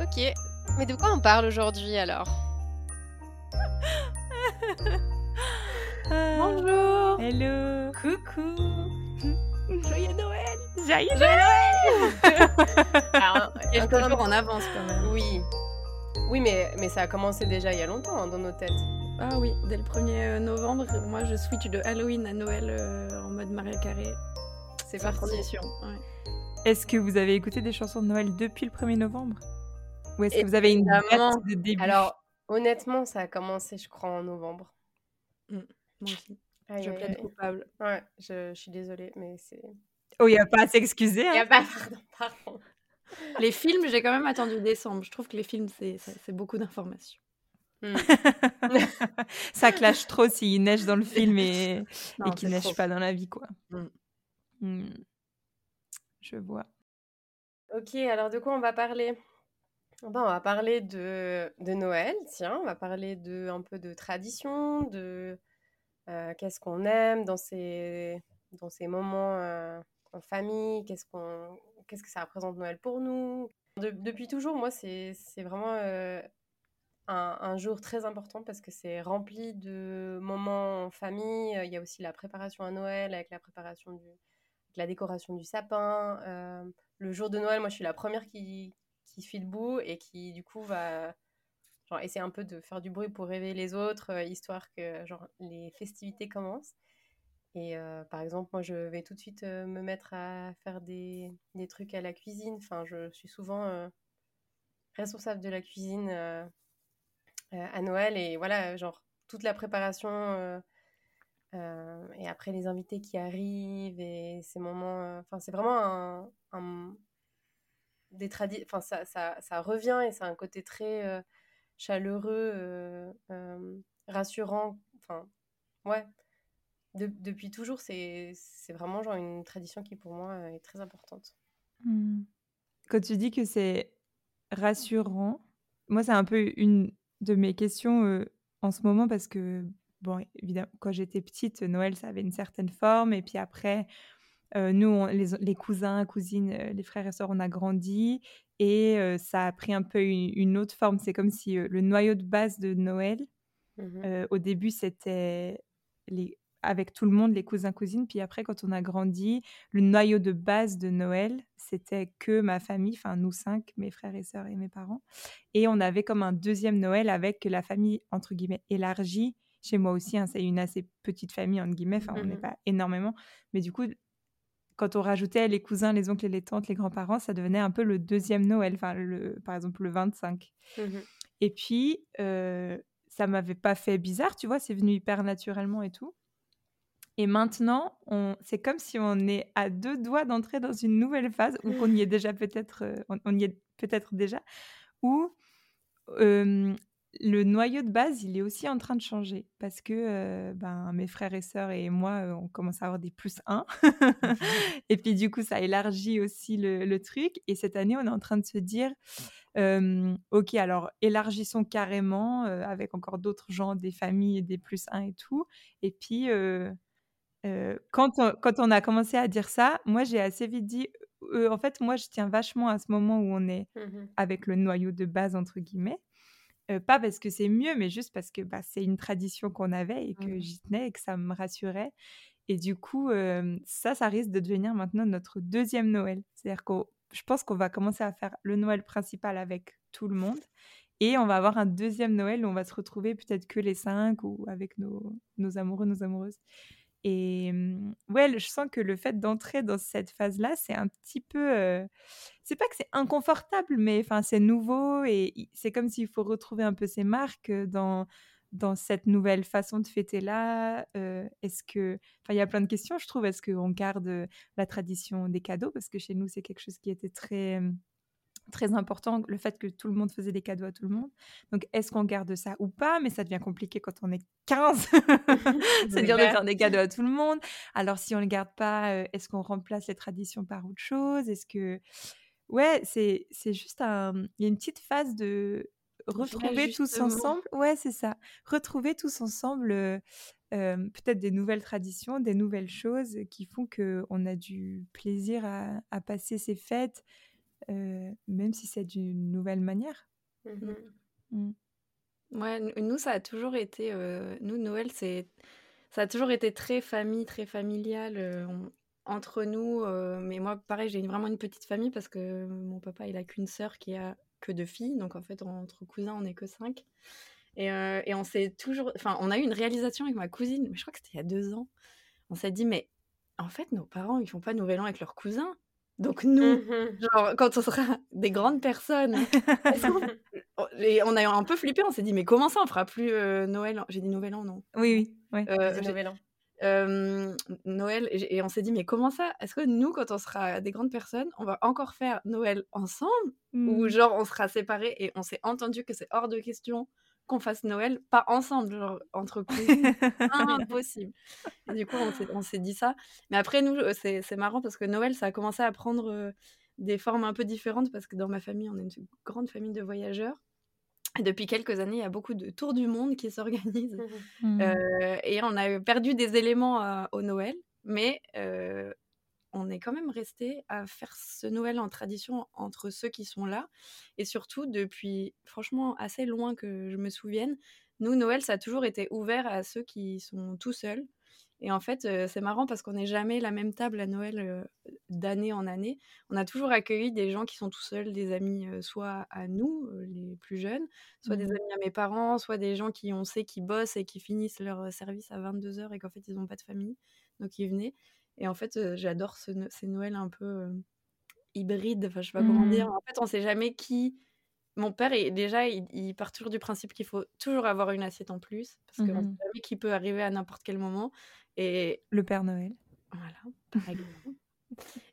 Ok, mais de quoi on parle aujourd'hui alors Bonjour Hello Coucou Joyeux Noël Joyeux Noël Alors, Quelques un- jours en avance quand même. Oui. Oui, mais, mais ça a commencé déjà il y a longtemps hein, dans nos têtes. Ah oui, dès le 1er novembre, moi je switch de Halloween à Noël euh, en mode Maria Carré. C'est parti. transition. ouais. Est-ce que vous avez écouté des chansons de Noël depuis le 1er novembre? Ou est-ce que vous avez une date de début? Alors, honnêtement, ça a commencé, je crois, en novembre. Moi aussi. Aïe, Je aïe, plaide aïe. coupable. Ouais, je, je suis désolée, mais c'est. Oh, il n'y a pas à s'excuser. Y a hein. pas, pardon, pardon. Les films, j'ai quand même attendu décembre. Je trouve que les films, c'est beaucoup d'informations. Hmm. Ça clash trop s'il neige dans le film et, qu'il neige trop. pas dans la vie, quoi. Mm. Mm. Je vois. Ok, alors de quoi on va parler? On va parler de, de Noël, tiens, on va parler de un peu de tradition, de euh, qu'est-ce qu'on aime dans ces, dans ces moments euh, en famille, qu'est-ce qu'on, qu'est-ce que ça représente Noël pour nous? De- depuis toujours, moi, c'est, c'est vraiment euh, un, jour très important parce que c'est rempli de moments en famille. Il y a aussi la préparation à Noël avec la préparation du, avec la décoration du sapin. le jour de Noël, moi, je suis la première qui, qui suis debout et qui, du coup, va genre, essayer un peu de faire du bruit pour réveiller les autres, euh, histoire que genre, les festivités commencent. Et euh, par exemple, moi, je vais tout de suite euh, me mettre à faire des, des trucs à la cuisine. Enfin, je suis souvent responsable de la cuisine à Noël. Et voilà, genre, toute la préparation. et après, les invités qui arrivent et ces moments. Enfin, c'est vraiment un, un- des tradi- Enfin, ça, ça, ça revient et c'est un côté très euh, chaleureux, euh, euh, rassurant. Enfin, ouais. De- depuis toujours, c'est vraiment genre une tradition qui pour moi est très importante. Mm. Quand tu dis que c'est rassurant, moi, c'est un peu une de mes questions en ce moment parce que, bon, évidemment, quand j'étais petite, Noël, ça avait une certaine forme. Et puis après, euh, nous, on- les, les cousins, cousines, euh, les frères et sœurs, on a grandi et euh, ça a pris un peu une, une autre forme. C'est comme si euh, le noyau de base de Noël, euh, au début, c'était les, avec tout le monde, les cousins, cousines. Puis après, quand on a grandi, le noyau de base de Noël, c'était que ma famille, enfin nous cinq, mes frères et sœurs et mes parents. Et on avait comme un deuxième Noël avec la famille, entre guillemets, élargie. Chez moi aussi, hein, c'est une assez petite famille, entre guillemets, enfin on n'est Mhm. pas énormément. Mais du coup, quand on rajoutait les cousins, les oncles et les tantes, les grands-parents, ça devenait un peu le deuxième Noël, enfin le, par exemple le 25. Mhm. Et puis, euh, ça m'avait pas fait bizarre, tu vois, c'est venu hyper naturellement et tout. Et maintenant, on, c'est comme si on est à deux doigts d'entrer dans une nouvelle phase, ou qu'on y est déjà peut-être, euh, on, on y est peut-être déjà, où euh, le noyau de base, il est aussi en train de changer, parce que euh, ben, mes frères et sœurs et moi, euh, on commence à avoir des plus 1. et puis du coup, ça élargit aussi le, le truc. Et cette année, on est en train de se dire, euh, ok, alors élargissons carrément euh, avec encore d'autres gens, des familles, des plus 1 et tout. Et puis, quand, on, quand on a commencé à dire ça, moi, j'ai assez vite dit, en fait, moi, je tiens vachement à ce moment où on est Mhm. avec le noyau de base, entre guillemets. Euh, pas parce que c'est mieux, mais juste parce que bah, c'est une tradition qu'on avait et que Mhm. j'y tenais et que ça me rassurait. Et du coup, euh, ça, ça risque de devenir maintenant notre deuxième Noël. C'est-à-dire que je pense qu'on va commencer à faire le Noël principal avec tout le monde. Et on va avoir un deuxième Noël où on va se retrouver peut-être que les cinq ou avec nos, nos amoureux, nos amoureuses. Et hum, ouais, je sens que le fait d'entrer dans cette phase-là, c'est un petit peu. euh, c'est pas que c'est inconfortable, mais enfin c'est nouveau et c'est comme s'il faut retrouver un peu ses marques dans dans cette nouvelle façon de fêter là. Est-ce que, enfin il y a plein de questions, je trouve. Est-ce qu'on garde la tradition des cadeaux? Parce que chez nous c'est quelque chose qui était très euh, très important le fait que tout le monde faisait des cadeaux à tout le monde. Donc, est-ce qu'on garde ça ou pas? Mais ça devient compliqué quand on est 15. c'est dur de faire des cadeaux à tout le monde. Alors, si on ne le garde pas, euh, est-ce qu'on remplace les traditions par autre chose? Est-ce que... Ouais, c'est juste un... Il y a une petite phase de retrouver tous ensemble. Ouais, c'est ça. Retrouver tous ensemble euh, euh, peut-être des nouvelles traditions, des nouvelles choses qui font qu'on a du plaisir à, à passer ces fêtes même si c'est d'une nouvelle manière. Mmh mmh. Ouais, nous, ça a toujours été. Euh, nous, Noël, c'est. Ça a toujours été très famille, très familial euh, entre nous. mais moi, pareil, j'ai vraiment une petite famille parce que mon papa, il a qu'une sœur qui a que deux filles. Donc, en fait, entre cousins, on n'est que cinq. Et, et on s'est toujours. Enfin, on a eu une réalisation avec ma cousine, mais je crois que c'était il y a deux ans. On s'est dit, mais en fait, nos parents, ils font pas Nouvel An avec leurs cousins. Donc nous, mmh genre quand on sera des grandes personnes, et on a un peu flippé, on s'est dit mais comment ça on fera plus Noël J'ai dit Nouvel An non? Oui oui. Euh, Nouvel An. Noël et, on s'est dit mais comment ça? Est-ce que nous quand on sera des grandes personnes, on va encore faire Noël ensemble? Ou mmh. genre on sera séparés et on s'est entendu que c'est hors de question qu'on fasse Noël pas ensemble, genre entre cousines, impossible. Et du coup, on s'est dit ça. Mais après, nous, euh, c'est marrant parce que Noël, ça a commencé à prendre euh, des formes un peu différentes parce que dans ma famille, on est une grande famille de voyageurs. Et depuis quelques années, il y a beaucoup de tours du monde qui s'organisent. Mmh. Euh, et on a perdu des éléments au Noël, mais on est quand même resté à faire ce Noël en tradition entre ceux qui sont là. Et surtout, depuis franchement assez loin que je me souvienne, nous, Noël, ça a toujours été ouvert à ceux qui sont tout seuls. Et en fait, euh, c'est marrant parce qu'on n'est jamais la même table à Noël euh, d'année en année. On a toujours accueilli des gens qui sont tout seuls, des amis euh, soit à nous, les plus jeunes, soit des mmh amis à mes parents, soit des gens qui, on sait, qui bossent et qui finissent leur service à 22h et qu'en fait, ils n'ont pas de famille. Donc, ils venaient. Et en fait, j'adore ce, ces Noëls un peu hybrides, enfin, je sais pas comment dire. Mmh. En fait, on sait jamais qui. Mon père, est, déjà, il, part toujours du principe qu'il faut toujours avoir une assiette en plus, parce qu'on ne mmh sait jamais qui peut arriver à n'importe quel moment. Et le Père Noël. Voilà, par exemple.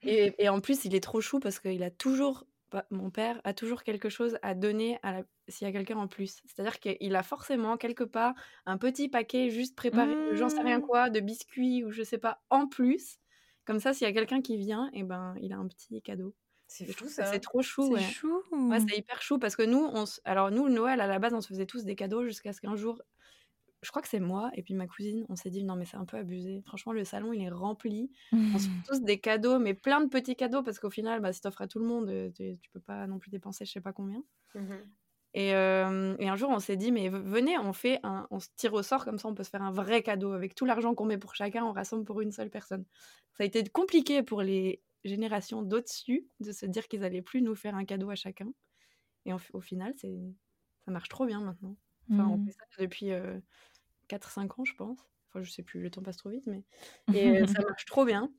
et, et, en plus, il est trop chou parce qu'il a toujours mon père a toujours quelque chose à donner à s'il y a quelqu'un en plus. C'est-à-dire qu'il a forcément quelque part un petit paquet juste préparé, j'en sais rien mmh. quoi, de biscuits ou je sais pas, en plus. Comme ça, s'il y a quelqu'un qui vient, et eh ben, il a un petit cadeau. C'est fou ça. C'est trop chou. C'est chou. Ouais, c'est hyper chou parce que nous, on alors nous, Noël à la base, on se faisait tous des cadeaux jusqu'à ce qu'un jour, je crois que c'est moi et puis ma cousine, on s'est dit non mais c'est un peu abusé. Franchement, le salon il est rempli. On se fait tous des cadeaux, mais plein de petits cadeaux parce qu'au final, bah, si t'offres à tout le monde, euh, tu, peux pas non plus dépenser je sais pas combien. Mmh et, euh, et, un jour, on s'est dit mais venez, on fait un, on se tire au sort comme ça, on peut se faire un vrai cadeau avec tout l'argent qu'on met pour chacun, on rassemble pour une seule personne. Ça a été compliqué pour les générations d'au-dessus de se dire qu'ils allaient plus nous faire un cadeau à chacun. Et au final, c'est ça marche trop bien maintenant. Enfin, on mmh. fait ça depuis. Euh, 4-5 ans, je pense. Enfin, je sais plus, le temps passe trop vite, mais. Et euh, ça marche trop bien.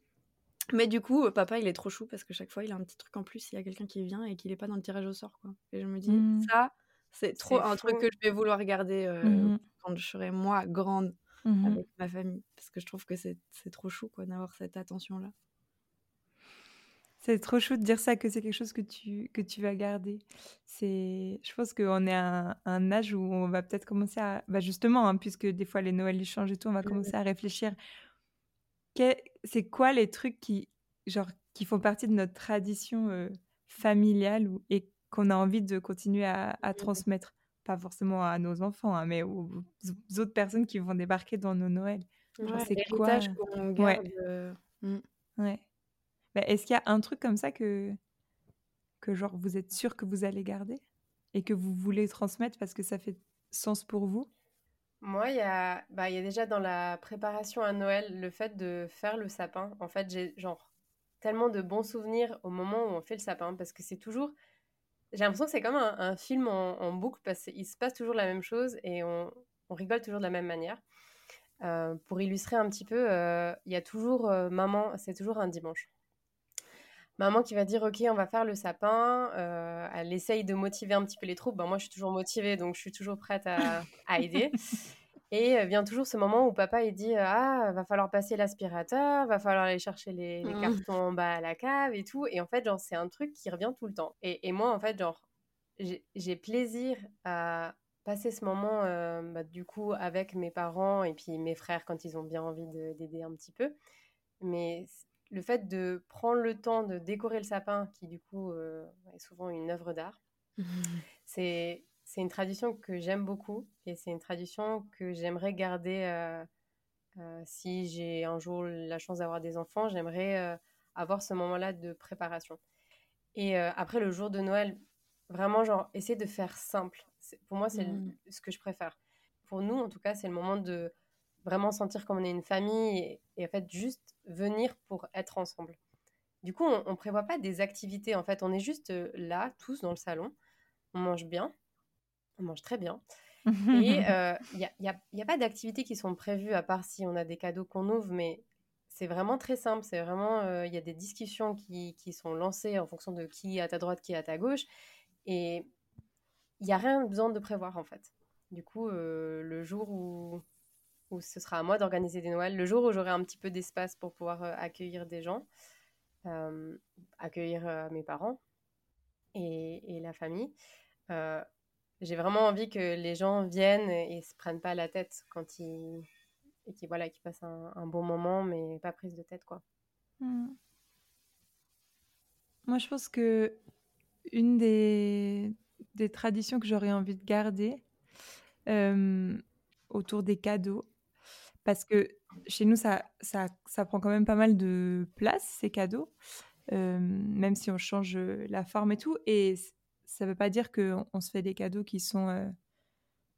Mais du coup, papa, il est trop chou parce que chaque fois, il a un petit truc en plus. Il y a quelqu'un qui vient et qu'il n'est pas dans le tirage au sort. Quoi. Et je me dis, mmh. ça, c'est trop un truc que je vais vouloir garder euh, mmh quand je serai moi grande mmh avec ma famille. Parce que je trouve que c'est trop chou quoi, d'avoir cette attention-là. C'est trop chou de dire ça, que c'est quelque chose que tu, que tu vas garder. C'est, je pense qu'on est à un, âge où on va peut-être commencer à... Bah justement, hein, puisque des fois les Noëls ils changent et tout, on va commencer à réfléchir. C'est quoi les trucs qui, genre, qui font partie de notre tradition euh, familiale ou, et qu'on a envie de continuer à, transmettre? Pas forcément à nos enfants, hein, mais aux, autres personnes qui vont débarquer dans nos Noëls. c'est quoi? qu'on garde. Euh, mmh. ouais. Bah, est-ce qu'il y a un truc comme ça que, que genre vous êtes sûr que vous allez garder et que vous voulez transmettre parce que ça fait sens pour vous? Moi, il y a, bah, y a déjà dans la préparation à Noël le fait de faire le sapin. En fait, j'ai genre tellement de bons souvenirs au moment où on fait le sapin parce que c'est toujours. J'ai l'impression que c'est comme un, film en, boucle parce qu'il se passe toujours la même chose et on, on rigole toujours de la même manière. Euh, pour illustrer un petit peu, euh, il y a toujours euh, maman, c'est toujours un dimanche maman qui va dire ok on va faire le sapin euh, elle essaye de motiver un petit peu les troupes ben, moi je suis toujours motivée donc je suis toujours prête à, aider Et vient toujours ce moment où papa il dit ah va falloir passer l'aspirateur, va falloir aller chercher les, les, mmh. cartons en bas à la cave et tout. Et en fait genre c'est un truc qui revient tout le temps. Et, et moi en fait genre j'ai plaisir à passer ce moment bah, du coup avec mes parents et puis mes frères quand ils ont bien envie d'aider un petit peu. Mais le fait de prendre le temps de décorer le sapin, qui du coup est souvent une œuvre d'art, mmh. c'est une tradition que j'aime beaucoup et c'est une tradition que j'aimerais garder euh, euh, si j'ai un jour la chance d'avoir des enfants. J'aimerais euh, avoir ce moment-là de préparation. Et après, le jour de Noël, vraiment, genre, essayer de faire simple. Pour moi, c'est mmh. ce que je préfère. Pour nous, en tout cas, c'est le moment de vraiment sentir comme on est une famille et, en fait, juste venir pour être ensemble. Du coup, on ne prévoit pas des activités. En fait, on est juste là, tous dans le salon. On mange bien on mange très bien. Et il euh, n'y a, y a, y a, pas d'activités qui sont prévues à part si on a des cadeaux qu'on ouvre, mais c'est vraiment très simple. C'est vraiment, euh, il y a des discussions qui, qui, sont lancées en fonction de qui est à ta droite, qui est à ta gauche. Et il n'y a rien besoin de prévoir en fait. Du coup, euh, le jour où, où ce sera à moi d'organiser des Noëls, le jour où j'aurai un petit peu d'espace pour pouvoir accueillir des gens, accueillir mes parents et, la famille, j'ai vraiment envie que les gens viennent et, se prennent pas la tête quand ils et voilà passent un, bon moment mais pas prise de tête quoi. Mmh. Moi je pense que une des, traditions que j'aurais envie de garder euh, autour des cadeaux parce que chez nous ça, ça, ça, prend quand même pas mal de place ces cadeaux même si on change la forme et tout et ça ne veut pas dire qu'on se fait des cadeaux qui sont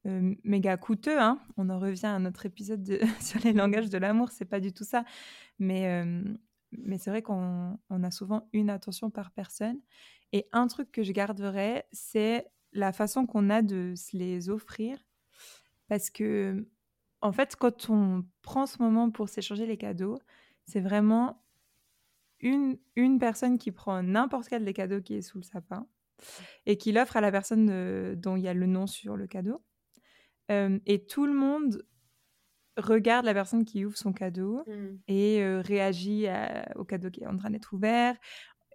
méga coûteux. Hein. On en revient à notre épisode sur les langages de l'amour, c'est pas du tout ça. Mais, mais c'est vrai qu'on a souvent une attention par personne. Et un truc que je garderai, c'est la façon qu'on a de se les offrir. Parce que, en fait, quand on prend ce moment pour s'échanger les cadeaux, c'est vraiment une, une personne qui prend n'importe quel des cadeaux qui est sous le sapin et qui l'offre à la personne dont il y a le nom sur le cadeau. et tout le monde regarde la personne qui ouvre son cadeau mmh. et réagit au cadeau qui est en train d'être ouvert.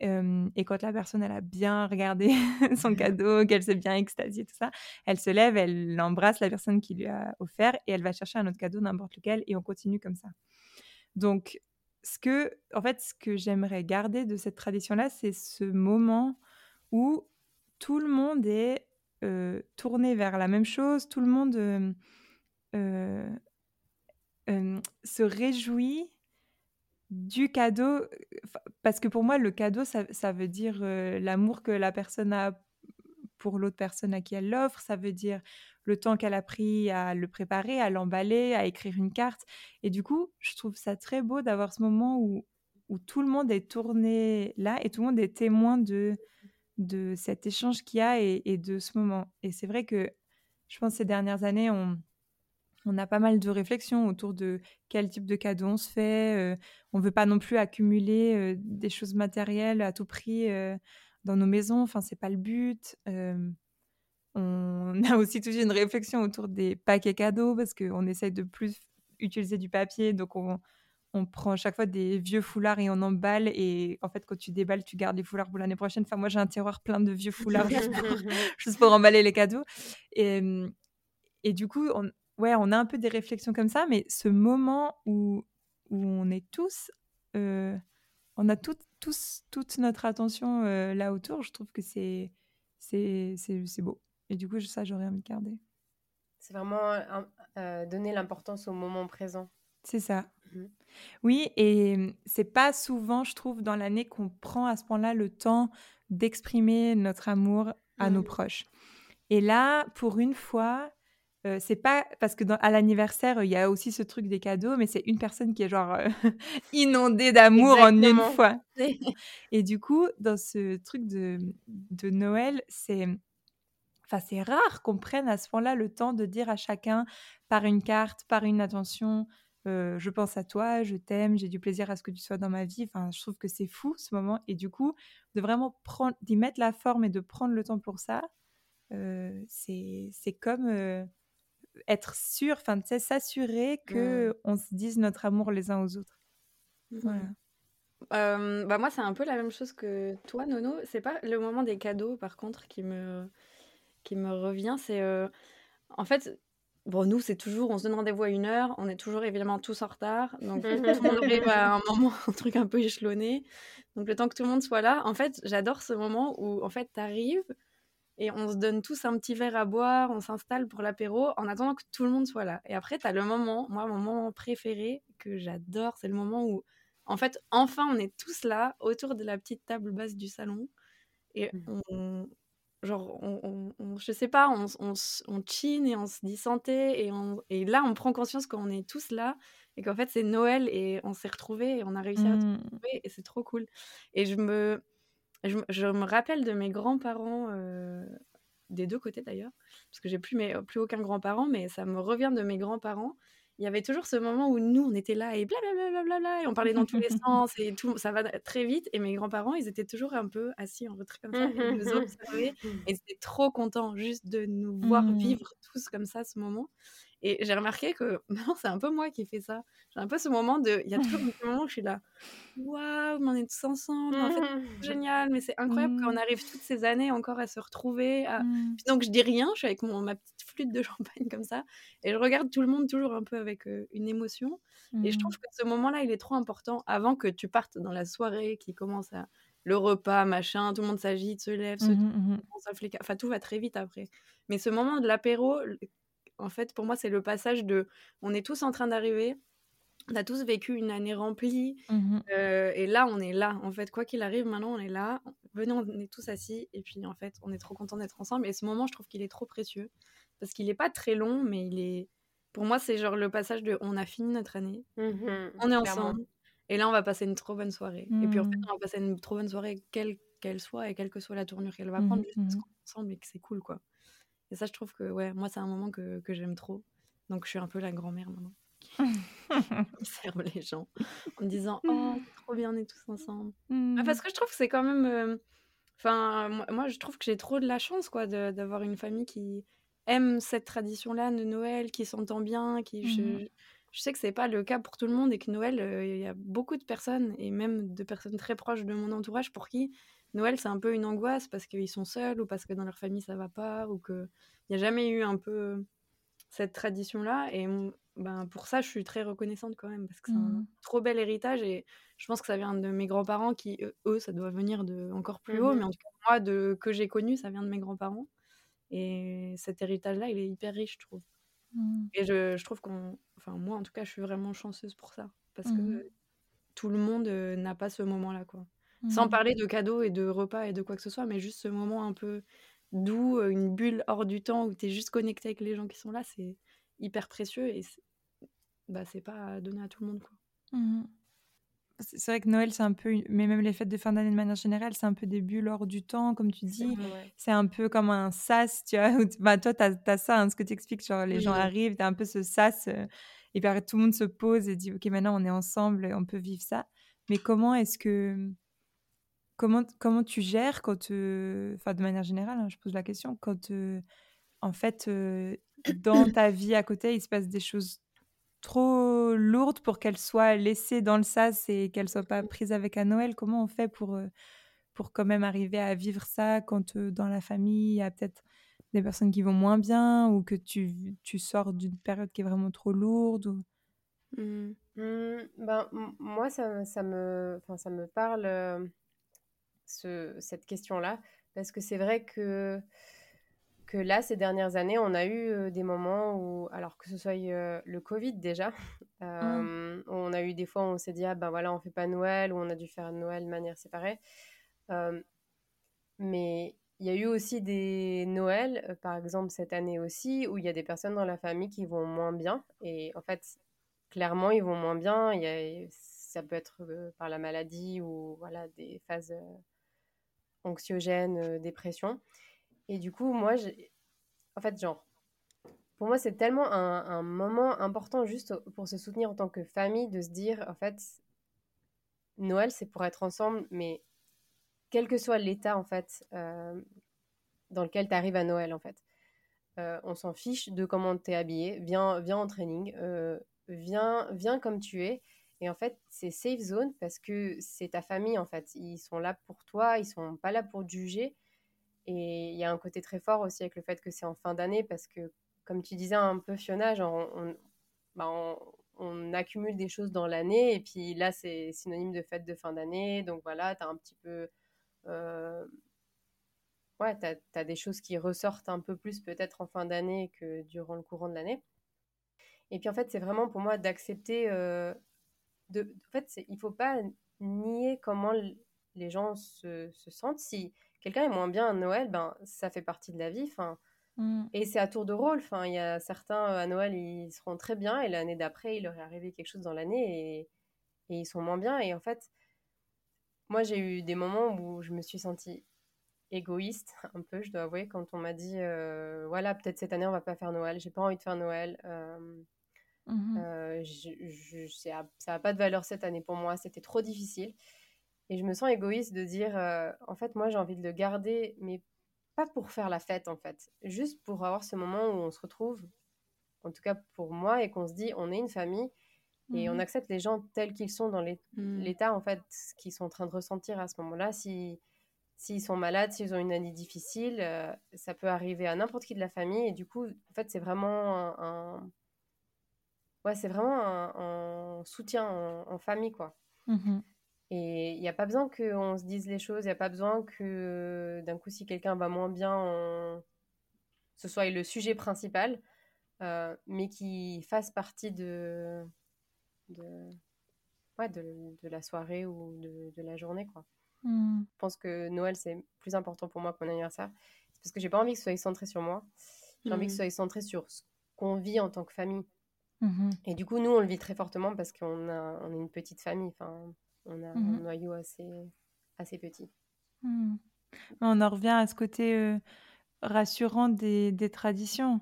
Et quand la personne elle a bien regardé son cadeau, qu'elle s'est bien extasiée, tout ça, elle se lève, elle embrasse la personne qui lui a offert et elle va chercher un autre cadeau, n'importe lequel, et on continue comme ça. Donc, ce que, en fait, ce que j'aimerais garder de cette tradition-là, c'est ce moment où tout le monde est tourné vers la même chose, tout le monde se réjouit du cadeau, parce que pour moi, le cadeau, ça, veut dire l'amour que la personne a pour l'autre personne à qui elle l'offre, ça veut dire le temps qu'elle a pris à le préparer, à l'emballer, à écrire une carte. Et du coup, je trouve ça très beau d'avoir ce moment où, où tout le monde est tourné là et tout le monde est témoin de, de cet échange qu'il y a et, de ce moment. Et c'est vrai que je pense ces dernières années, on, on a pas mal de réflexions autour de quel type de cadeau on se fait. Euh, on veut pas non plus accumuler euh, des choses matérielles à tout prix euh, dans nos maisons. Enfin, c'est pas le but. on a aussi toujours une réflexion autour des paquets cadeaux parce qu'on essaye de plus utiliser du papier. Donc, on, on prend chaque fois des vieux foulards et on emballe. Et en fait, quand tu déballes, tu gardes les foulards pour l'année prochaine. Enfin, moi, j'ai un tiroir plein de vieux foulards juste, pour, emballer les cadeaux. Et, et du coup, on, ouais, on a un peu des réflexions comme ça. Mais ce moment où, où on est tous, euh, on a tout, tous, toute notre attention euh, là autour, je trouve que c'est, c'est, c'est, beau. Et du coup, ça, j'aurais envie de garder. C'est vraiment euh, donner l'importance au moment présent. C'est ça. Mmh oui, et c'est pas souvent, je trouve, dans l'année qu'on prend à ce point-là le temps d'exprimer notre amour à nos mmh. proches. Et là, pour une fois, c'est pas parce que dans, à l'anniversaire, il y a aussi ce truc des cadeaux, mais c'est une personne qui est genre inondée d'amour en une fois. Et du coup, dans ce truc de, de Noël, c'est Enfin, c'est rare qu'on prenne à ce point-là le temps de dire à chacun par une carte, par une attention, je pense à toi, je t'aime, j'ai du plaisir à ce que tu sois dans ma vie. Enfin, je trouve que c'est fou ce moment. Et du coup, de vraiment prendre, d'y mettre la forme et de prendre le temps pour ça, c'est comme être sûr, enfin, tu sais, s'assurer que on se dise notre amour les uns aux autres. Voilà. bah moi, c'est un peu la même chose que toi, Nono. C'est pas le moment des cadeaux, par contre, qui me, qui me revient. C'est en fait, bon, nous, c'est toujours, on se donne rendez-vous à une heure. On est toujours évidemment tous en retard. Donc, tout le monde arrive à un moment, un truc un peu échelonné. Donc, le temps que tout le monde soit là, en fait, j'adore ce moment où, en fait, t'arrives et on se donne tous un petit verre à boire, on s'installe pour l'apéro en attendant que tout le monde soit là. Et après, tu as le moment, moi, mon moment préféré que j'adore, c'est le moment où, en fait, enfin, on est tous là autour de la petite table basse du salon et mmh. on, genre, on, on, je sais pas, on, on, on chine et on se dit santé et, on, et là, on prend conscience qu'on est tous là et qu'en fait, c'est Noël et on s'est retrouvés et on a réussi à se mmh. retrouver et c'est trop cool. Et je me, je, me rappelle de mes grands-parents, euh, des deux côtés d'ailleurs, parce que j'ai plus, plus aucun grand-parent, mais ça me revient de mes grands-parents. Il y avait toujours ce moment où nous, on était là et blablabla, et on parlait dans tous les sens, et tout, ça va très vite. Et mes grands-parents, ils étaient toujours un peu assis en retrait comme ça, et nous observaient, et ils étaient trop contents juste de nous voir mmh. vivre tous comme ça ce moment. Et j'ai remarqué que maintenant, c'est un peu moi qui fais ça. J'ai un peu ce moment de. Il y a toujours un moment où je suis là. Waouh, on est tous ensemble. En fait, c'est génial, mais c'est incroyable mmh. arrive toutes ces années encore à se retrouver. Mmh. donc, je dis rien, je suis avec mon, ma petite flûte de champagne comme ça. Et je regarde tout le monde toujours un peu avec une émotion. Et je trouve que ce moment-là, il est trop important avant que tu partes dans la soirée qui commence à. Le repas, machin, tout le monde s'agite, se lève, se. Enfin, tout va très vite après. Mais ce moment de l'apéro, en fait, pour moi, c'est le passage de on est tous en train d'arriver, on a tous vécu une année remplie, mmh euh, et là, on est là. En fait, quoi qu'il arrive, maintenant, on est là. Venez, on est tous assis, et puis en fait, on est trop content d'être ensemble. Et ce moment, je trouve qu'il est trop précieux, parce qu'il n'est pas très long, mais il est. Pour moi, c'est genre le passage de on a fini notre année, mmh on est ensemble, et là, on va passer une trop bonne soirée. Et puis en fait, mmh. on va passer une trop bonne soirée, quelle qu'elle soit, et quelle que soit la tournure qu'elle va prendre, juste parce qu'on est ensemble et que c'est cool, quoi. Et ça, je trouve que, ouais, moi, c'est un moment que, que j'aime trop. Donc, je suis un peu la grand-mère maintenant. qui serve les gens en me disant Oh, trop bien, on est tous ensemble. Mmh. Parce que je trouve que c'est quand même. Euh, enfin, moi, je trouve que j'ai trop de la chance, quoi, d'avoir une famille qui aime cette tradition-là de Noël, qui s'entend bien, qui. Je, mmh. je, sais que c'est pas le cas pour tout le monde et que Noël, euh, il y a beaucoup de personnes, et même de personnes très proches de mon entourage, pour qui Noël, c'est un peu une angoisse parce qu'ils sont seuls ou parce que dans leur famille ça va pas ou qu'il n'y a jamais eu un peu cette tradition-là. Et ben, pour ça, je suis très reconnaissante quand même parce que c'est un mmh. trop bel héritage et je pense que ça vient de mes grands-parents qui, eux, ça doit venir de encore plus haut, mmh mais en tout cas, moi, de, que j'ai connu, ça vient de mes grands-parents. Et cet héritage-là, il est hyper riche, je trouve. Mmh. Et je, je trouve qu'on. Enfin, moi, en tout cas, je suis vraiment chanceuse pour ça parce que tout le monde n'a pas ce moment-là, quoi. Sans mmh. parler de cadeaux et de repas et de quoi que ce soit, mais juste ce moment un peu doux, une bulle hors du temps où tu es juste connecté avec les gens qui sont là, c'est hyper précieux et c'est bah, pas donné à tout le monde. Quoi. Mmh. C'est vrai que Noël, c'est un peu, mais même les fêtes de fin d'année de manière générale, c'est un peu des bulles hors du temps, comme tu dis. C'est un peu comme un sas, tu vois. Bah, toi, tu as, ça, hein, ce que tu expliques, genre les gens arrivent, tu as un peu ce sas, et puis tout le monde se pose et dit, OK, maintenant on est ensemble, on peut vivre ça. Mais comment est-ce que Comment, comment tu gères quand, enfin de manière générale, hein, je pose la question, quand en fait dans ta vie à côté il se passe des choses trop lourdes pour qu'elles soient laissées dans le sas et qu'elles soient pas prises avec à Noël? Comment on fait pour pour quand même arriver à vivre ça quand dans la famille il y a peut-être des personnes qui vont moins bien ou que tu, tu sors d'une période qui est vraiment trop lourde ou... Mmh. Mmh, ben, moi, ça, ça, me, ça me parle cette question-là, parce que c'est vrai que, que là, ces dernières années, on a eu euh, des moments où, alors que ce soit euh, le Covid déjà, mmh. euh, on a eu des fois où on s'est dit, ah ben voilà, on fait pas Noël, ou on a dû faire Noël de manière séparée. mais il y a eu aussi des Noëls, par exemple cette année aussi, où il y a des personnes dans la famille qui vont moins bien. Et en fait, clairement, ils vont moins bien. Il y a, ça peut être par la maladie ou voilà, des phases anxiogène, euh, dépression. Et du coup, moi, en fait, genre, pour moi, c'est tellement un, moment important juste pour se soutenir en tant que famille, de se dire, en fait, Noël, c'est pour être ensemble, mais quel que soit l'état, en fait, euh, dans lequel tu arrives à Noël, en fait. on s'en fiche de comment tu es habillé. Viens, viens en training. viens, viens comme tu es. Et en fait, c'est safe zone parce que c'est ta famille, en fait. Ils sont là pour toi, ils sont pas là pour te juger. Et il y a un côté très fort aussi avec le fait que c'est en fin d'année parce que, comme tu disais un peu, Fiona, on, bah, on, accumule des choses dans l'année. Et puis là, c'est synonyme de fête de fin d'année. Donc voilà, tu as un petit peu. Euh, ouais, tu as, des choses qui ressortent un peu plus peut-être en fin d'année que durant le courant de l'année. Et puis en fait, c'est vraiment pour moi d'accepter. Euh, de, en fait, il faut pas nier comment les gens se, sentent. Si quelqu'un est moins bien à Noël, ben, ça fait partie de la vie. Mmh. Et c'est à tour de rôle. Enfin, il y a certains à Noël, ils seront très bien et l'année d'après, il leur est arrivé quelque chose dans l'année et, et, ils sont moins bien. Et en fait, moi, j'ai eu des moments où je me suis sentie égoïste un peu, je dois avouer, quand on m'a dit euh, voilà, peut-être cette année, on va pas faire Noël. J'ai pas envie de faire Noël. Euh, Mmh euh, je, ça n'a pas de valeur cette année pour moi, c'était trop difficile. Et je me sens égoïste de dire, euh, en fait, moi j'ai envie de le garder, mais pas pour faire la fête en fait, juste pour avoir ce moment où on se retrouve, en tout cas pour moi, et qu'on se dit, on est une famille et on mmh accepte les gens tels qu'ils sont dans mmh. l'état en fait, qu'ils sont en train de ressentir à ce moment-là. Si s'ils sont malades, s'ils ont une année difficile, euh, ça peut arriver à n'importe qui de la famille. Et du coup, en fait, c'est vraiment un, ouais, c'est vraiment un, soutien en, famille, quoi. Mmh et il n'y a pas besoin qu'on se dise les choses, il n'y a pas besoin que d'un coup, si quelqu'un va moins bien, ce soit le sujet principal, euh, mais qui fasse partie de, de, ouais, de, la soirée ou de, la journée. Quoi. Mmh. Je pense que Noël, c'est plus important pour moi que mon anniversaire. C'est parce que j'ai pas envie que ce soit centré sur moi. J'ai envie que ce mmh. soit centré sur ce qu'on vit en tant que famille. Mmh et du coup, nous, on le vit très fortement parce qu'on a, on est une petite famille. Enfin, on a mmh un noyau assez, assez petit. Mmh. On en revient à ce côté euh, rassurant des, des traditions.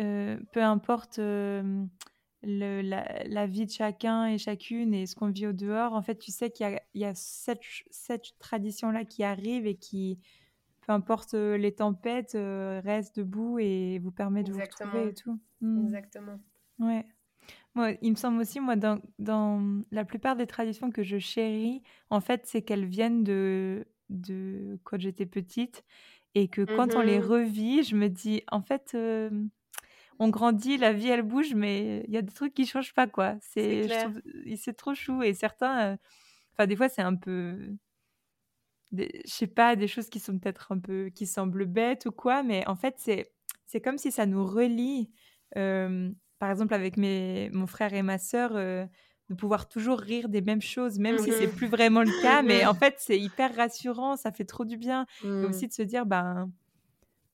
Euh, peu importe euh, le, la, la, vie de chacun et chacune et ce qu'on vit au dehors, en fait, tu sais qu'il y a, il y a cette, cette tradition-là qui arrive et qui, peu importe les tempêtes, reste debout et vous permet de vous retrouver et tout. Exactement. Ouais. Moi, il me semble aussi, moi, dans, dans la plupart des traditions que je chéris, en fait, c'est qu'elles viennent de, de quand j'étais petite et que quand on les mmh revit, je me dis, en fait, on grandit, la vie, elle bouge, mais il y a des trucs qui changent pas, quoi. C'est, c'est trop chou. Et certains, enfin, des fois, c'est un peu, je sais pas, des choses qui sont peut-être un peu, qui semblent bêtes ou quoi, mais en fait, c'est, c'est comme si ça nous relie par exemple avec mes, mon frère et ma sœur, euh, de pouvoir toujours rire des mêmes choses, même si c'est mmh plus vraiment le cas. Mais en fait, c'est hyper rassurant, ça fait trop du bien. Et mmh. aussi de se dire, ben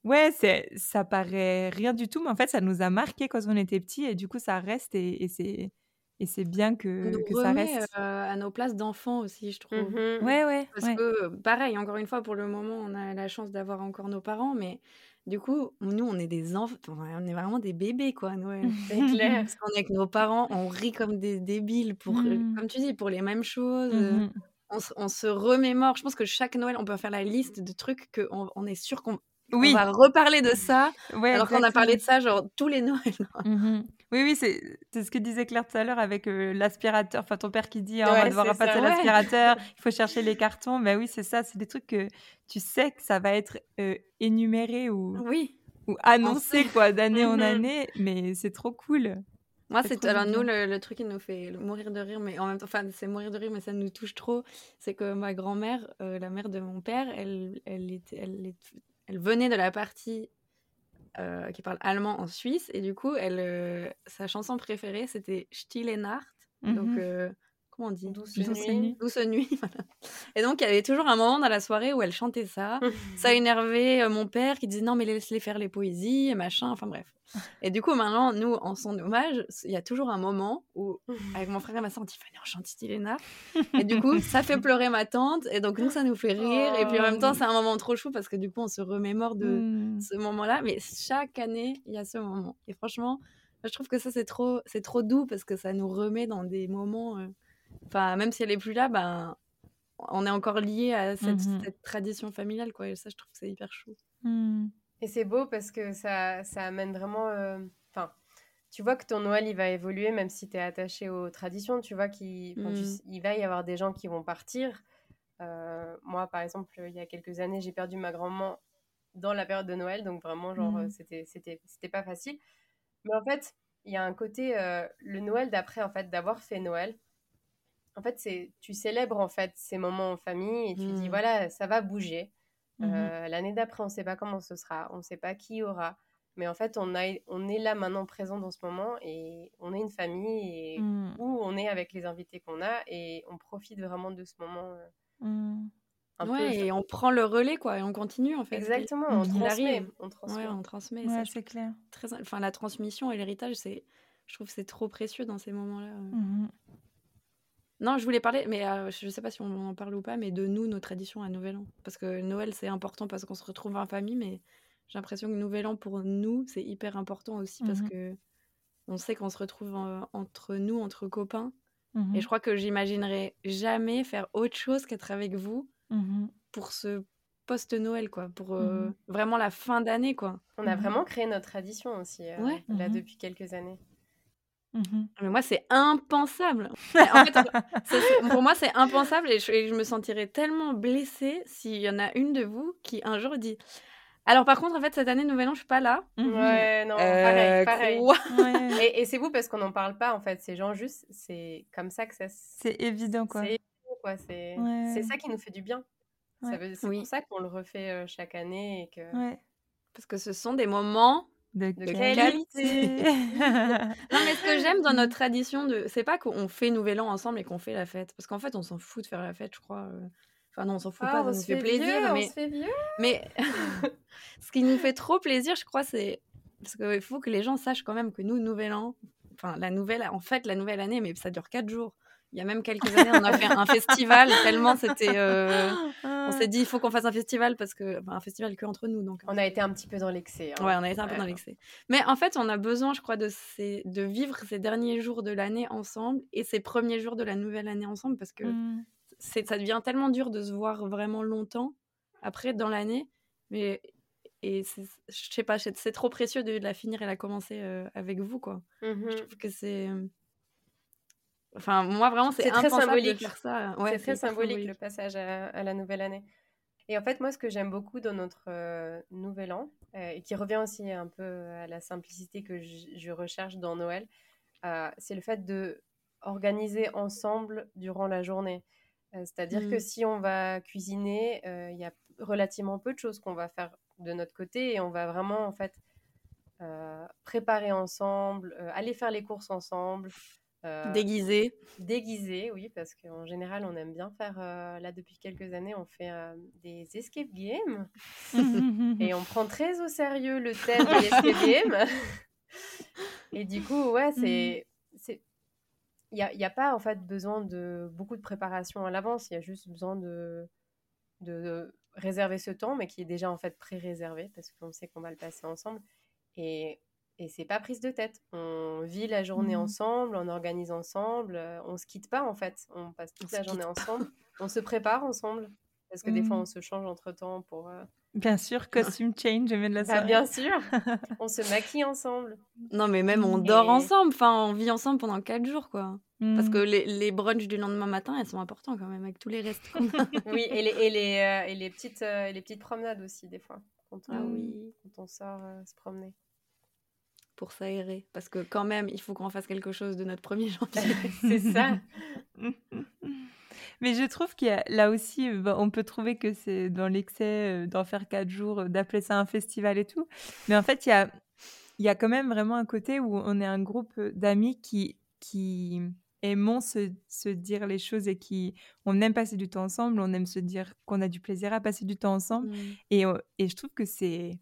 ouais, c'est, ça paraît rien du tout, mais en fait, ça nous a marqué quand on était petits et du coup, ça reste et, c'est et c'est bien que, que ça reste. Euh, à nos places d'enfants aussi, je trouve. Mmh ouais, ouais. Parce que, pareil, encore une fois, pour le moment, on a la chance d'avoir encore nos parents, mais du coup, nous, on est des enfants, on est vraiment des bébés, quoi, Noël. C'est clair. Parce qu'on est avec nos parents, on rit comme des débiles, pour, euh, mmh. comme tu dis, pour les mêmes choses. Mmh on, se remémore. Je pense que chaque Noël, on peut faire la liste de trucs qu'on on est sûr qu'on oui. va reparler de ça. alors qu'on a parlé de ça, genre, tous les Noëls. Mmh oui, oui, c'est ce que disait Claire tout à l'heure avec euh, l'aspirateur. Enfin, ton père qui dit «Ah, on va devoir passer l'aspirateur, il faut chercher les cartons. Ben oui, c'est ça. C'est des trucs que tu sais que ça va être euh, énuméré ou, oui. ou annoncé quoi d'année en mmh année. Mais c'est trop cool. Moi, c'est alors nous le, truc qui nous fait mourir de rire, mais en même temps, enfin, c'est mourir de rire, mais ça nous touche trop. C'est que ma grand-mère, euh, la mère de mon père, elle, elle, était, elle, elle venait de la partie euh, qui parle allemand en Suisse. Et du coup, elle, euh, sa chanson préférée, c'était Stille Nacht. Donc, mhm. euh, comment on dit Douce, nuit. Douce nuit. Et donc, il y avait toujours un moment dans la soirée où elle chantait ça. ça énervait mon père qui disait non, mais laisse-les faire les poésies et machin. Enfin, bref. Et du coup, maintenant, nous, en son hommage, il y a toujours un moment où, avec mon frère et ma soeur, on dit Fanny, on chante Stilena. Et du coup, ça fait pleurer ma tante. Et donc, nous, ça nous fait rire. Et puis, en même temps, c'est un moment trop chou parce que du coup, on se remémore de mmh. ce moment-là. Mais chaque année, il y a ce moment. Et franchement, je trouve que ça, c'est trop, c'est trop doux parce que ça nous remet dans des moments. Euh, enfin, même si elle est plus là, ben, on est encore lié à cette, mmh tradition familiale, quoi. Et ça, je trouve que c'est hyper chou. Mmh. Et c'est beau parce que ça, ça amène vraiment. Enfin, tu vois que ton Noël, il va évoluer, même si tu es attaché aux traditions. Tu vois qu'il mmh. va y avoir des gens qui vont partir. moi, par exemple, il y a quelques années, j'ai perdu ma grand-maman dans la période de Noël. Donc, vraiment, genre, mmh. c'était, c'était, c'était pas facile. Mais en fait, il y a un côté, le Noël d'après, en fait, d'avoir fait Noël. En fait, c'est tu célèbres en fait ces moments en famille et tu dis mmh. voilà, ça va bouger. Mmh l'année d'après, on ne sait pas comment ce sera, on ne sait pas qui aura. Mais en fait, on, a, on est là maintenant présent dans ce moment et on est une famille et où on est avec les invités qu'on a et on profite vraiment de ce moment. ouais, et on prend le relais, quoi, et on continue, en fait. Exactement, on transmet, on transmet. on transmet. Ouais, c'est clair. Très... Enfin, la transmission et l'héritage, c'est... je trouve que c'est trop précieux dans ces moments-là. Mmh non, je voulais parler, mais je ne sais pas si on en parle ou pas, mais de nous, nos traditions à Nouvel An. Parce que Noël, c'est important parce qu'on se retrouve en famille, mais j'ai l'impression que Nouvel An, pour nous, c'est hyper important aussi parce mmh que on sait qu'on se retrouve entre nous, entre copains. Mmh et je crois que j'imaginerais jamais faire autre chose qu'être avec vous pour ce post-Noël, quoi, pour vraiment la fin d'année, quoi. On a vraiment créé notre tradition aussi, là, depuis quelques années. Mmh mais moi, c'est impensable. en fait, pour moi, c'est impensable et je, me sentirais tellement blessée s'il y en a une de vous qui un jour dit alors par contre, en fait, cette année, Nouvel An, je suis pas là. Mmh ouais, non, pareil, euh, pareil. Et, c'est vous parce qu'on n'en parle pas, en fait. C'est genre juste, c'est comme ça que ça... C'est évident, quoi. C'est quoi. C'est ça qui nous fait du bien. C'est pour ça qu'on le refait euh, chaque année et que... Parce que ce sont des moments de, qualité. non, mais ce que j'aime dans notre tradition, de... c'est pas qu'on fait Nouvel An ensemble et qu'on fait la fête. Parce qu'en fait, on s'en fout de faire la fête, je crois. Euh. Enfin, non, on s'en fout ah, pas, ça nous fait, plaisir. mais... On se fait vieux. mais ce qui nous fait trop plaisir, je crois, c'est. Parce qu'il faut que les gens sachent quand même que nous, Nouvel An, enfin, la nouvelle, en fait, la nouvelle année, mais ça dure quatre jours. Il y a même quelques années, on a fait un festival tellement c'était. Euh, on s'est dit, il faut qu'on fasse un festival parce que. un festival que entre nous. Donc, on a été un petit peu dans l'excès. Hein. Ouais, on a été un peu dans l'excès. Mais en fait, on a besoin, je crois, de, ces... de vivre ces derniers jours de l'année ensemble et ces premiers jours de la nouvelle année ensemble parce que mmh. c'est ça devient tellement dur de se voir vraiment longtemps après dans l'année. Mais. Et je sais pas, c'est trop précieux de la finir et la commencer euh, avec vous, quoi. Je mmh trouve que c'est. Enfin, moi, vraiment, c'est très symbolique. C'est très symbolique, le passage à, la nouvelle année. Et en fait, moi, ce que j'aime beaucoup dans notre euh, nouvel an, euh, et qui revient aussi un peu à la simplicité que je, recherche dans Noël, euh, c'est le fait de organiser ensemble durant la journée. C'est-à-dire que mmh. si on va cuisiner, il y a relativement peu de choses qu'on va faire de notre côté et on va vraiment, en fait, préparer ensemble, aller faire les courses ensemble, euh, déguisé. Déguisé, oui, parce qu'en général, on aime bien faire, euh, là, depuis quelques années, on fait euh, des escape games. et on prend très au sérieux le thème des escape games. et du coup, ouais, c'est. Il n'y a, y a, pas, en fait, besoin de beaucoup de préparation à l'avance. Il y a juste besoin de, de, réserver ce temps, mais qui est déjà, en fait, pré-réservé, parce qu'on sait qu'on va le passer ensemble. Et et c'est pas prise de tête. On vit la journée mmh. ensemble, on organise ensemble, euh, on se quitte pas en fait. On passe toute la journée ensemble, on se prépare ensemble. Parce que des fois, mmh. on se change entre temps pour. Euh, bien sûr, costume change, de la bah, soirée. bien sûr, on se maquille ensemble. Non, mais même on dort ensemble. Enfin, on vit ensemble pendant quatre jours, quoi. Parce que mmh. les, les brunchs du lendemain matin, elles sont importantes quand même, avec tous les restes. oui, et les, et les, euh, et les petites, les petites promenades aussi, des fois. Quand on, ah oui. Quand on sort se promener pour s'aérer. Parce que quand même, il faut qu'on fasse quelque chose de notre premier janvier. c'est ça. Mais je trouve qu'il y a là aussi, bah, on peut trouver que c'est dans l'excès euh, d'en faire quatre jours, euh, d'appeler ça un festival et tout. Mais en fait, il y a, il y a quand même vraiment un côté où on est un groupe d'amis qui, qui aimons se, se, dire les choses et qui on aime passer du temps ensemble, on aime se dire qu'on a du plaisir à passer du temps ensemble. Mmh. Et, euh, et je trouve que c'est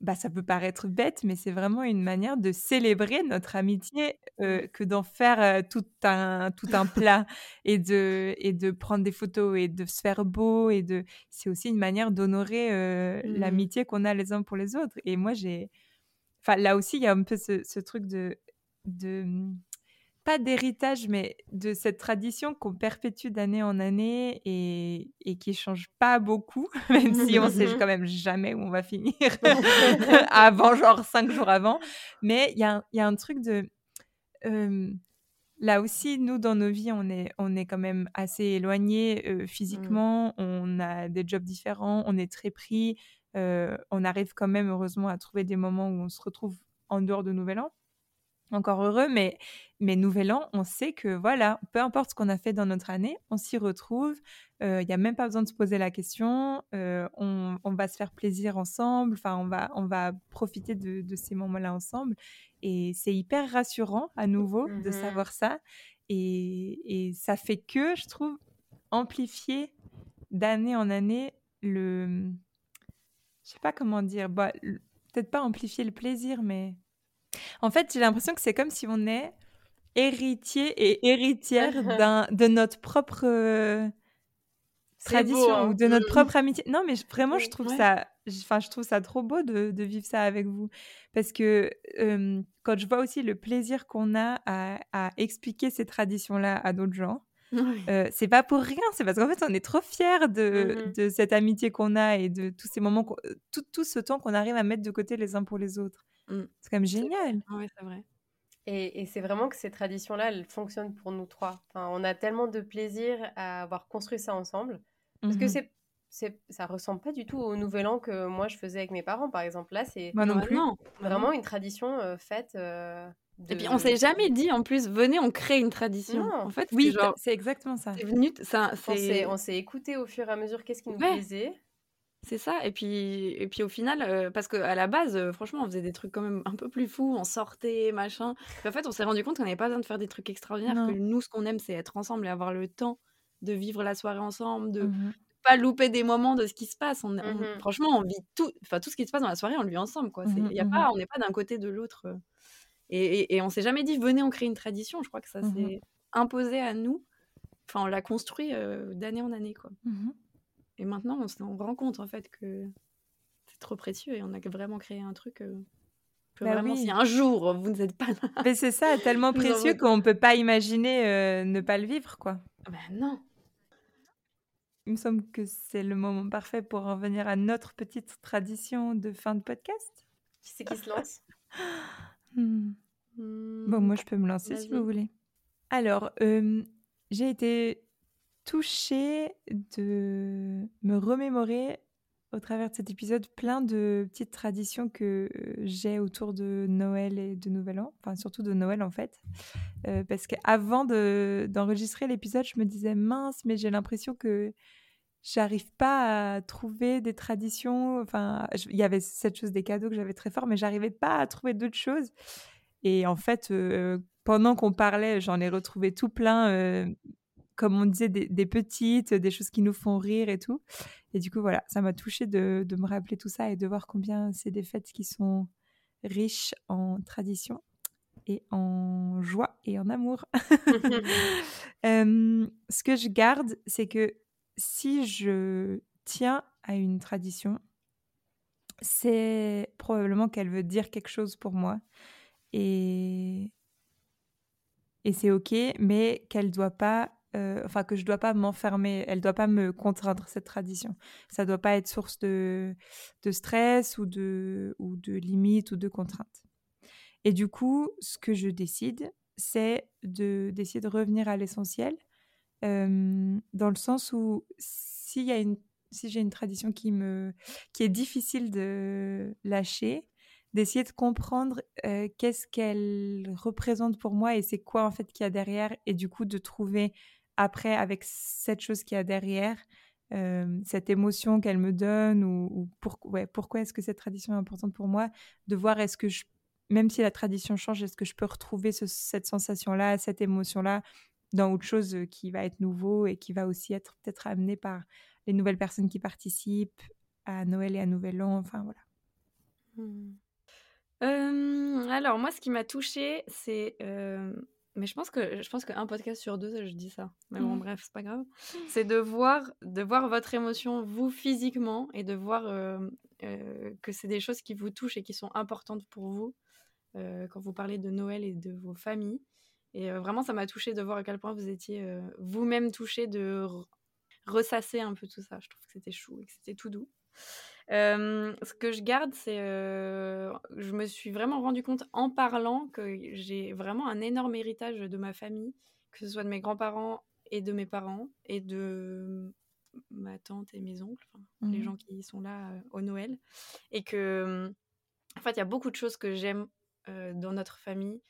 bah, ça peut paraître bête, mais c'est vraiment une manière de célébrer notre amitié mmh. que d'en faire tout, un, tout un plat et de, et de prendre des photos et de se faire beau. Et de... C'est aussi une manière d'honorer mmh. l'amitié qu'on a les uns pour les autres. Et moi, j'ai. Enfin, là aussi, il y a un peu ce, ce truc de. de mmh, pas d'héritage, mais de cette tradition qu'on perpétue d'année en année et, et qui change pas beaucoup, même si on sait quand même jamais où on va finir avant, genre cinq jours avant. Mais il y a, y a, un truc de... là aussi, nous, dans nos vies, on est, on est quand même assez éloignés mmh. physiquement, on a des jobs différents, on est très pris, on arrive quand même, heureusement, à trouver des moments où on se retrouve en dehors de Nouvel An encore heureux, mais, mais Nouvel An, on sait que voilà, peu importe ce qu'on a fait dans notre année, on s'y retrouve. Il n'y a même pas besoin de se poser la question. on, on, va se faire plaisir ensemble. Enfin, on va, on va profiter de, de ces moments-là ensemble. Et c'est hyper rassurant à nouveau de mmh savoir ça. Et, et, ça fait que, je trouve, amplifier d'année en année le. Je sais pas comment dire. Bah, peut-être pas amplifier le plaisir, mais en fait, j'ai l'impression que c'est comme si on est héritier et héritière de notre propre euh, tradition hein. ou de notre mmh. propre amitié. Non, mais vraiment, je trouve ça, enfin, je trouve ça trop beau de, vivre ça avec vous, parce que quand je vois aussi le plaisir qu'on a à, expliquer ces traditions-là à d'autres gens. Euh, c'est pas pour rien, c'est parce qu'en fait on est trop fiers de, mmh de cette amitié qu'on a et de tous ces moments, tout, tout ce temps qu'on arrive à mettre de côté les uns pour les autres. Mmh. C'est quand même génial. Oui, c'est vrai. Et, et c'est vraiment que ces traditions-là, elles fonctionnent pour nous trois. Enfin, on a tellement de plaisir à avoir construit ça ensemble. Parce que mmh c'est c'est, ça ressemble pas du tout au Nouvel An que moi je faisais avec mes parents, par exemple. Là, c'est non plus. vraiment une tradition euh, faite. Euh, et puis on s'est jamais dit en plus, venez, on crée une tradition. En fait, oui, c'est exactement ça. C'est venu, ça, on s'est écouté au fur et à mesure qu'est-ce qui nous plaisait. C'est ça. Et puis, et puis au final, euh, parce qu'à la base, euh, franchement, on faisait des trucs quand même un peu plus fous, on sortait, machin. en fait, on s'est rendu compte qu'on n'avait pas besoin de faire des trucs extraordinaires, que nous, ce qu'on aime, c'est être ensemble et avoir le temps de vivre la soirée ensemble, de mmh pas louper des moments de ce qui se passe. On, mmh franchement, on vit tout, enfin tout ce qui se passe dans la soirée, on le vit ensemble, quoi. Mmh y a pas, on n'est pas d'un côté de l'autre. Euh. Et, et, on s'est jamais dit, venez, on crée une tradition. Je crois que ça s'est imposé à nous. Enfin, on l'a construit d'année en année, quoi. Et maintenant, on se rend compte en fait que c'est trop précieux et on a vraiment créé un truc. Euh, que bah vraiment, si un jour vous n'êtes pas là. Mais c'est ça, tellement précieux qu'on ne peut pas imaginer euh, ne pas le vivre, quoi. Ben non. Il me semble que c'est le moment parfait pour revenir à notre petite tradition de fin de podcast. Qui c'est qui se lance? Hmm. Bon, moi, je peux me lancer si vous voulez. Alors, euh, j'ai été touchée de me remémorer au travers de cet épisode plein de petites traditions que j'ai autour de Noël et de Nouvel An, enfin surtout de Noël en fait. Euh, parce qu'avant d'enregistrer l'épisode, je me disais mince, mais j'ai l'impression que j'arrive pas à trouver des traditions. Enfin, il y avait cette chose des cadeaux que j'avais très fort, mais j'arrivais pas à trouver d'autres choses. Et en fait, euh, pendant qu'on parlait, j'en ai retrouvé tout plein. Euh, comme on disait, des, petites, des choses qui nous font rire et tout. Et du coup, voilà, ça m'a touchée de, me rappeler tout ça et de voir combien c'est des fêtes qui sont riches en tradition et en joie et en amour. ce que je garde, c'est que si je tiens à une tradition, c'est probablement qu'elle veut dire quelque chose pour moi. Et, et c'est OK, mais qu'elle ne doit pas euh, enfin que je dois pas m'enfermer, elle doit pas me contraindre cette tradition. Ça doit pas être source de, de stress ou de ou de limites ou de contraintes. Et du coup, ce que je décide, c'est de d'essayer de revenir à l'essentiel, euh, dans le sens où s'il y a une si j'ai une tradition qui me qui est difficile de lâcher, d'essayer de comprendre euh, qu'est-ce qu'elle représente pour moi et c'est quoi en fait qu'il y a derrière et du coup de trouver après, avec cette chose qu'il y a derrière, cette émotion qu'elle me donne, ou, pourquoi est-ce que cette tradition est importante pour moi, de voir est-ce que je, même si la tradition change, est-ce que je peux retrouver cette sensation-là, cette émotion-là dans autre chose qui va être nouveau et qui va aussi être peut-être amené par les nouvelles personnes qui participent à Noël et à Nouvel An, enfin voilà. Mmh. alors moi, ce qui m'a touchée, c'est mais je pense que je pense qu'un podcast sur deux, je dis ça. Mais bon, mmh. bref, c'est pas grave. C'est de voir, de voir votre émotion, vous, physiquement, et de voir que c'est des choses qui vous touchent et qui sont importantes pour vous quand vous parlez de Noël et de vos familles. Et vraiment, ça m'a touché de voir à quel point vous étiez vous-même touché de ressasser un peu tout ça. Je trouve que c'était chou et que c'était tout doux. Ce que je garde, c'est. je me suis vraiment rendu compte en parlant que j'ai vraiment un énorme héritage de ma famille, que ce soit de mes grands-parents et de mes parents et de ma tante et mes oncles, les mmh gens qui sont là au Noël. Et que, en fait, il y a beaucoup de choses que j'aime dans notre famille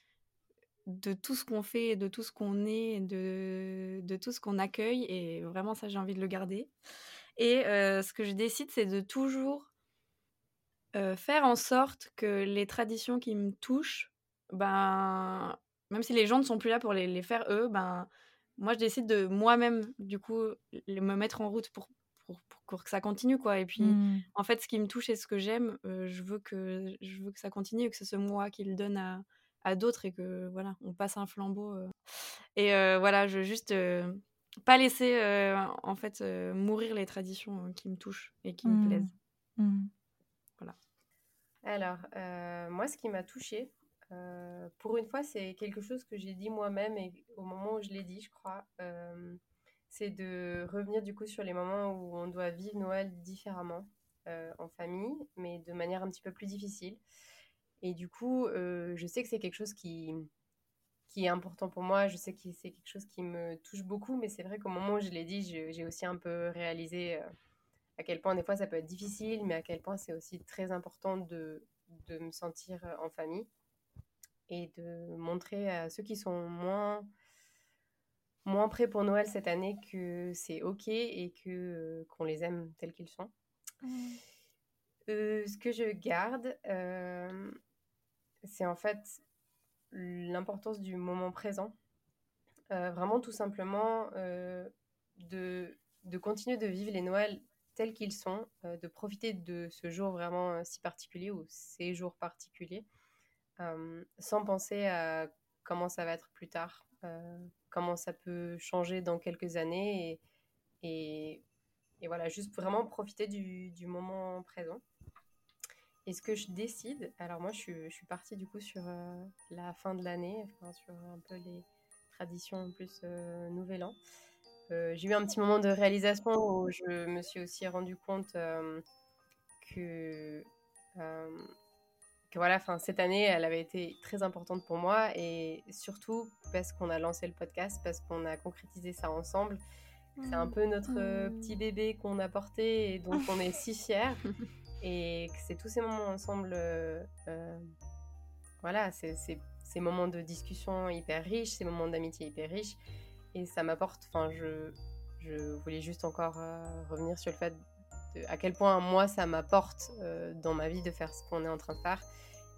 de tout ce qu'on fait, de tout ce qu'on est, de, de tout ce qu'on accueille. Et vraiment, ça, j'ai envie de le garder. Et ce que je décide, c'est de toujours faire en sorte que les traditions qui me touchent, ben, même si les gens ne sont plus là pour les, les faire eux, ben, moi, je décide de moi-même, du coup, me mettre en route pour, pour, pour, que ça continue, quoi. Et puis, mmh. en fait, ce qui me touche et ce que j'aime, je, veux que, je veux que ça continue et que c'est ce moi qui le donne à, à d'autres et que voilà, on passe un flambeau. Et voilà, je veux juste pas laisser en fait mourir les traditions qui me touchent et qui me mmh. plaisent. Mmh. Voilà. Alors, moi, ce qui m'a touchée, pour une fois, c'est quelque chose que j'ai dit moi-même et au moment où je l'ai dit, je crois, c'est de revenir du coup sur les moments où on doit vivre Noël différemment en famille, mais de manière un petit peu plus difficile. Et du coup, euh, je sais que c'est quelque chose qui, qui est important pour moi. Je sais que c'est quelque chose qui me touche beaucoup, mais c'est vrai qu'au moment où je l'ai dit, j'ai aussi un peu réalisé euh, à quel point des fois ça peut être difficile, mais à quel point c'est aussi très important de, de, me sentir en famille et de montrer à ceux qui sont moins moins prêts pour Noël cette année que c'est ok et que euh, qu'on les aime tels qu'ils sont. Mmh. ce que je garde, c'est en fait l'importance du moment présent. Euh, vraiment tout simplement euh, de, de, continuer de vivre les Noëls tels qu'ils sont, euh, de profiter de ce jour vraiment si particulier ou ces jours particuliers, sans penser à comment ça va être plus tard, comment ça peut changer dans quelques années et, et, voilà, juste vraiment profiter du, du moment présent. Et ce que je décide, alors moi je suis, je suis partie du coup sur euh, la fin de l'année, enfin, sur un peu les traditions en plus euh, Nouvel An. Euh, j'ai eu un petit moment de réalisation où je me suis aussi rendu compte que, que voilà, fin, cette année elle avait été très importante pour moi et surtout parce qu'on a lancé le podcast, parce qu'on a concrétisé ça ensemble. C'est un mmh. peu notre petit bébé qu'on a porté et dont on est si fiers. Et que c'est tous ces moments ensemble, euh, euh, voilà, c'est ces moments de discussion hyper riches, ces moments d'amitié hyper riches. Et ça m'apporte, enfin, je, je voulais juste encore euh, revenir sur le fait de, à quel point moi ça m'apporte dans ma vie de faire ce qu'on est en train de faire.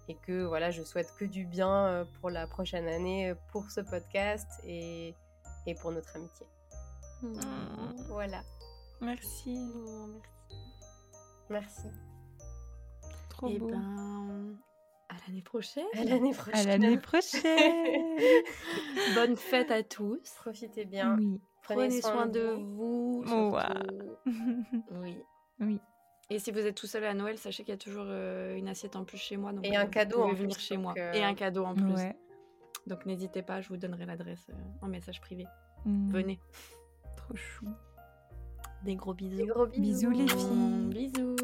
Et que voilà, je souhaite que du bien pour la prochaine année, pour ce podcast et, et pour notre amitié. Mmh. Voilà. Merci. Merci. Trop Et ben, à l'année prochaine. À l'année prochaine. À l'année prochaine. Bonne fête à tous. Profitez bien. Oui. Prenez, soin, de vous. oui. Oui. Et si vous êtes tout seul à Noël, sachez qu'il y a toujours euh, une assiette en plus chez moi. Donc et un cadeau en venir chez moi. Et un cadeau en plus. Donc n'hésitez pas, je vous donnerai l'adresse euh, en message privé. Mmh. Venez. Trop chou. Des gros bisous. Des gros bisous. Bisous les filles. Bisous.